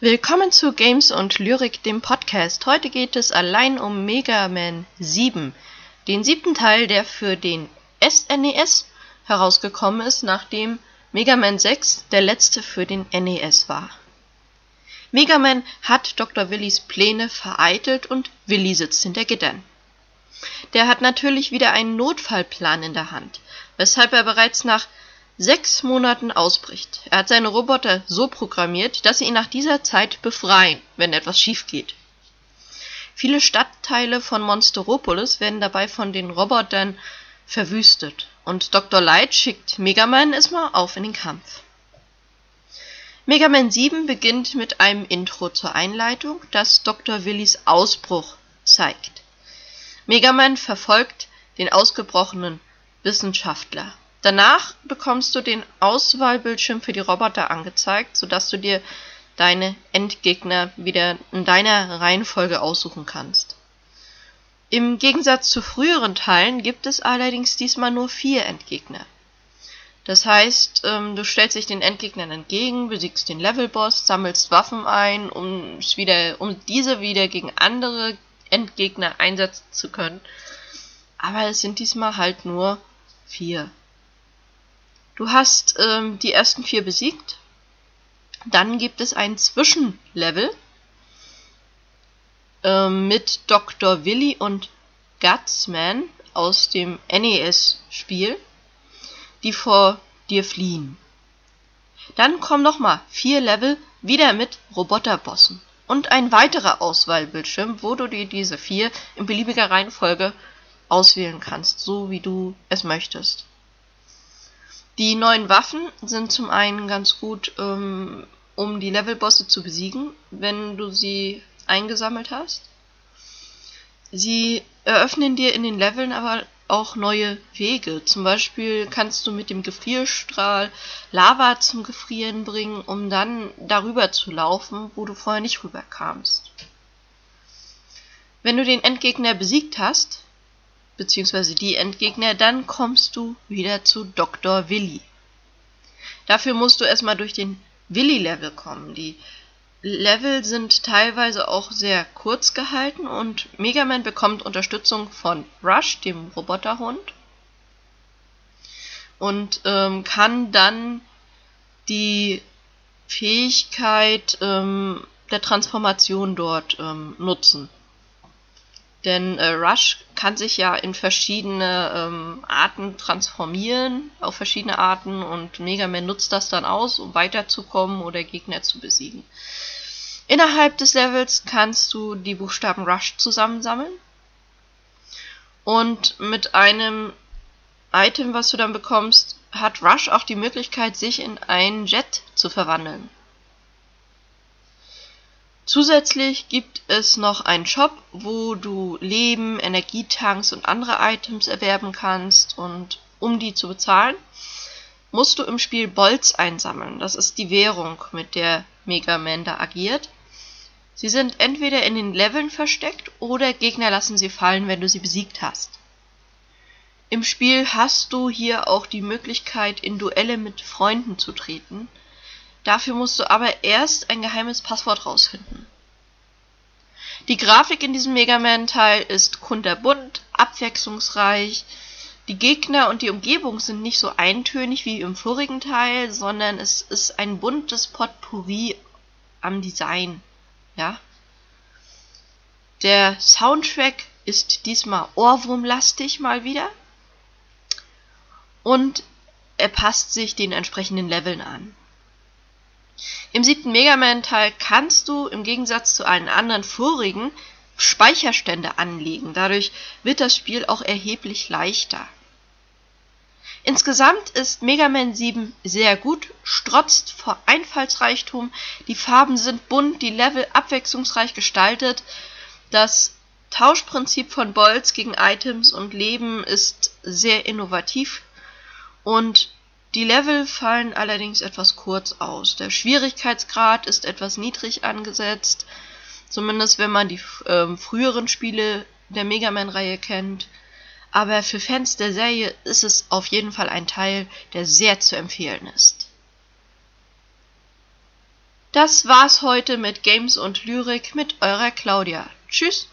Willkommen zu Games und Lyrik, dem Podcast. Heute geht es allein um Mega Man 7, den siebten Teil, der für den SNES e herausgekommen ist, nachdem Mega Man 6 der letzte für den NES war. Mega Man hat Dr. Willys Pläne vereitelt und Willy sitzt hinter Gittern. Der hat natürlich wieder einen Notfallplan in der Hand, weshalb er bereits nach sechs Monaten ausbricht. Er hat seine Roboter so programmiert, dass sie ihn nach dieser Zeit befreien, wenn etwas schief geht. Viele Stadtteile von Monsteropolis werden dabei von den Robotern verwüstet und Dr. Light schickt Mega Man erstmal auf in den Kampf. Mega Man 7 beginnt mit einem Intro zur Einleitung, das Dr. Willys Ausbruch zeigt. Mega Man verfolgt den ausgebrochenen Wissenschaftler. Danach bekommst du den Auswahlbildschirm für die Roboter angezeigt, sodass du dir deine Endgegner wieder in deiner Reihenfolge aussuchen kannst. Im Gegensatz zu früheren Teilen gibt es allerdings diesmal nur vier Endgegner. Das heißt, ähm, du stellst dich den Endgegnern entgegen, besiegst den Levelboss, sammelst Waffen ein, um, wieder, um diese wieder gegen andere Endgegner einsetzen zu können. Aber es sind diesmal halt nur vier. Du hast ähm, die ersten vier besiegt. Dann gibt es ein Zwischenlevel ähm, mit Dr. Willy und Gutsman aus dem NES-Spiel, die vor dir fliehen. Dann kommen nochmal vier Level wieder mit Roboterbossen und ein weiterer Auswahlbildschirm, wo du dir diese vier in beliebiger Reihenfolge auswählen kannst, so wie du es möchtest. Die neuen Waffen sind zum einen ganz gut, ähm, um die Levelbosse zu besiegen, wenn du sie eingesammelt hast. Sie eröffnen dir in den Leveln aber auch neue Wege. Zum Beispiel kannst du mit dem Gefrierstrahl Lava zum Gefrieren bringen, um dann darüber zu laufen, wo du vorher nicht rüberkamst. Wenn du den Endgegner besiegt hast, beziehungsweise die Endgegner, dann kommst du wieder zu Dr. Willy. Dafür musst du erstmal durch den Willy-Level kommen. Die Level sind teilweise auch sehr kurz gehalten und Mega Man bekommt Unterstützung von Rush, dem Roboterhund, und ähm, kann dann die Fähigkeit ähm, der Transformation dort ähm, nutzen. Denn äh, Rush kann sich ja in verschiedene ähm, Arten transformieren, auf verschiedene Arten, und Mega Man nutzt das dann aus, um weiterzukommen oder Gegner zu besiegen. Innerhalb des Levels kannst du die Buchstaben Rush zusammensammeln. Und mit einem Item, was du dann bekommst, hat Rush auch die Möglichkeit, sich in einen Jet zu verwandeln. Zusätzlich gibt es noch einen Shop, wo du Leben, Energietanks und andere Items erwerben kannst und um die zu bezahlen, musst du im Spiel Bolz einsammeln. Das ist die Währung, mit der Mega Man da agiert. Sie sind entweder in den Leveln versteckt oder Gegner lassen sie fallen, wenn du sie besiegt hast. Im Spiel hast du hier auch die Möglichkeit, in Duelle mit Freunden zu treten. Dafür musst du aber erst ein geheimes Passwort rausfinden. Die Grafik in diesem Mega Man-Teil ist kunterbunt, abwechslungsreich. Die Gegner und die Umgebung sind nicht so eintönig wie im vorigen Teil, sondern es ist ein buntes Potpourri am Design. Ja. Der Soundtrack ist diesmal ohrwurmlastig mal wieder. Und er passt sich den entsprechenden Leveln an. Im siebten Mega Man-Teil kannst du im Gegensatz zu allen anderen vorigen Speicherstände anlegen. Dadurch wird das Spiel auch erheblich leichter. Insgesamt ist Mega Man 7 sehr gut, strotzt vor Einfallsreichtum, die Farben sind bunt, die Level abwechslungsreich gestaltet, das Tauschprinzip von Bolts gegen Items und Leben ist sehr innovativ und die Level fallen allerdings etwas kurz aus. Der Schwierigkeitsgrad ist etwas niedrig angesetzt, zumindest wenn man die äh, früheren Spiele der Mega Man-Reihe kennt. Aber für Fans der Serie ist es auf jeden Fall ein Teil, der sehr zu empfehlen ist. Das war's heute mit Games und Lyrik mit eurer Claudia. Tschüss!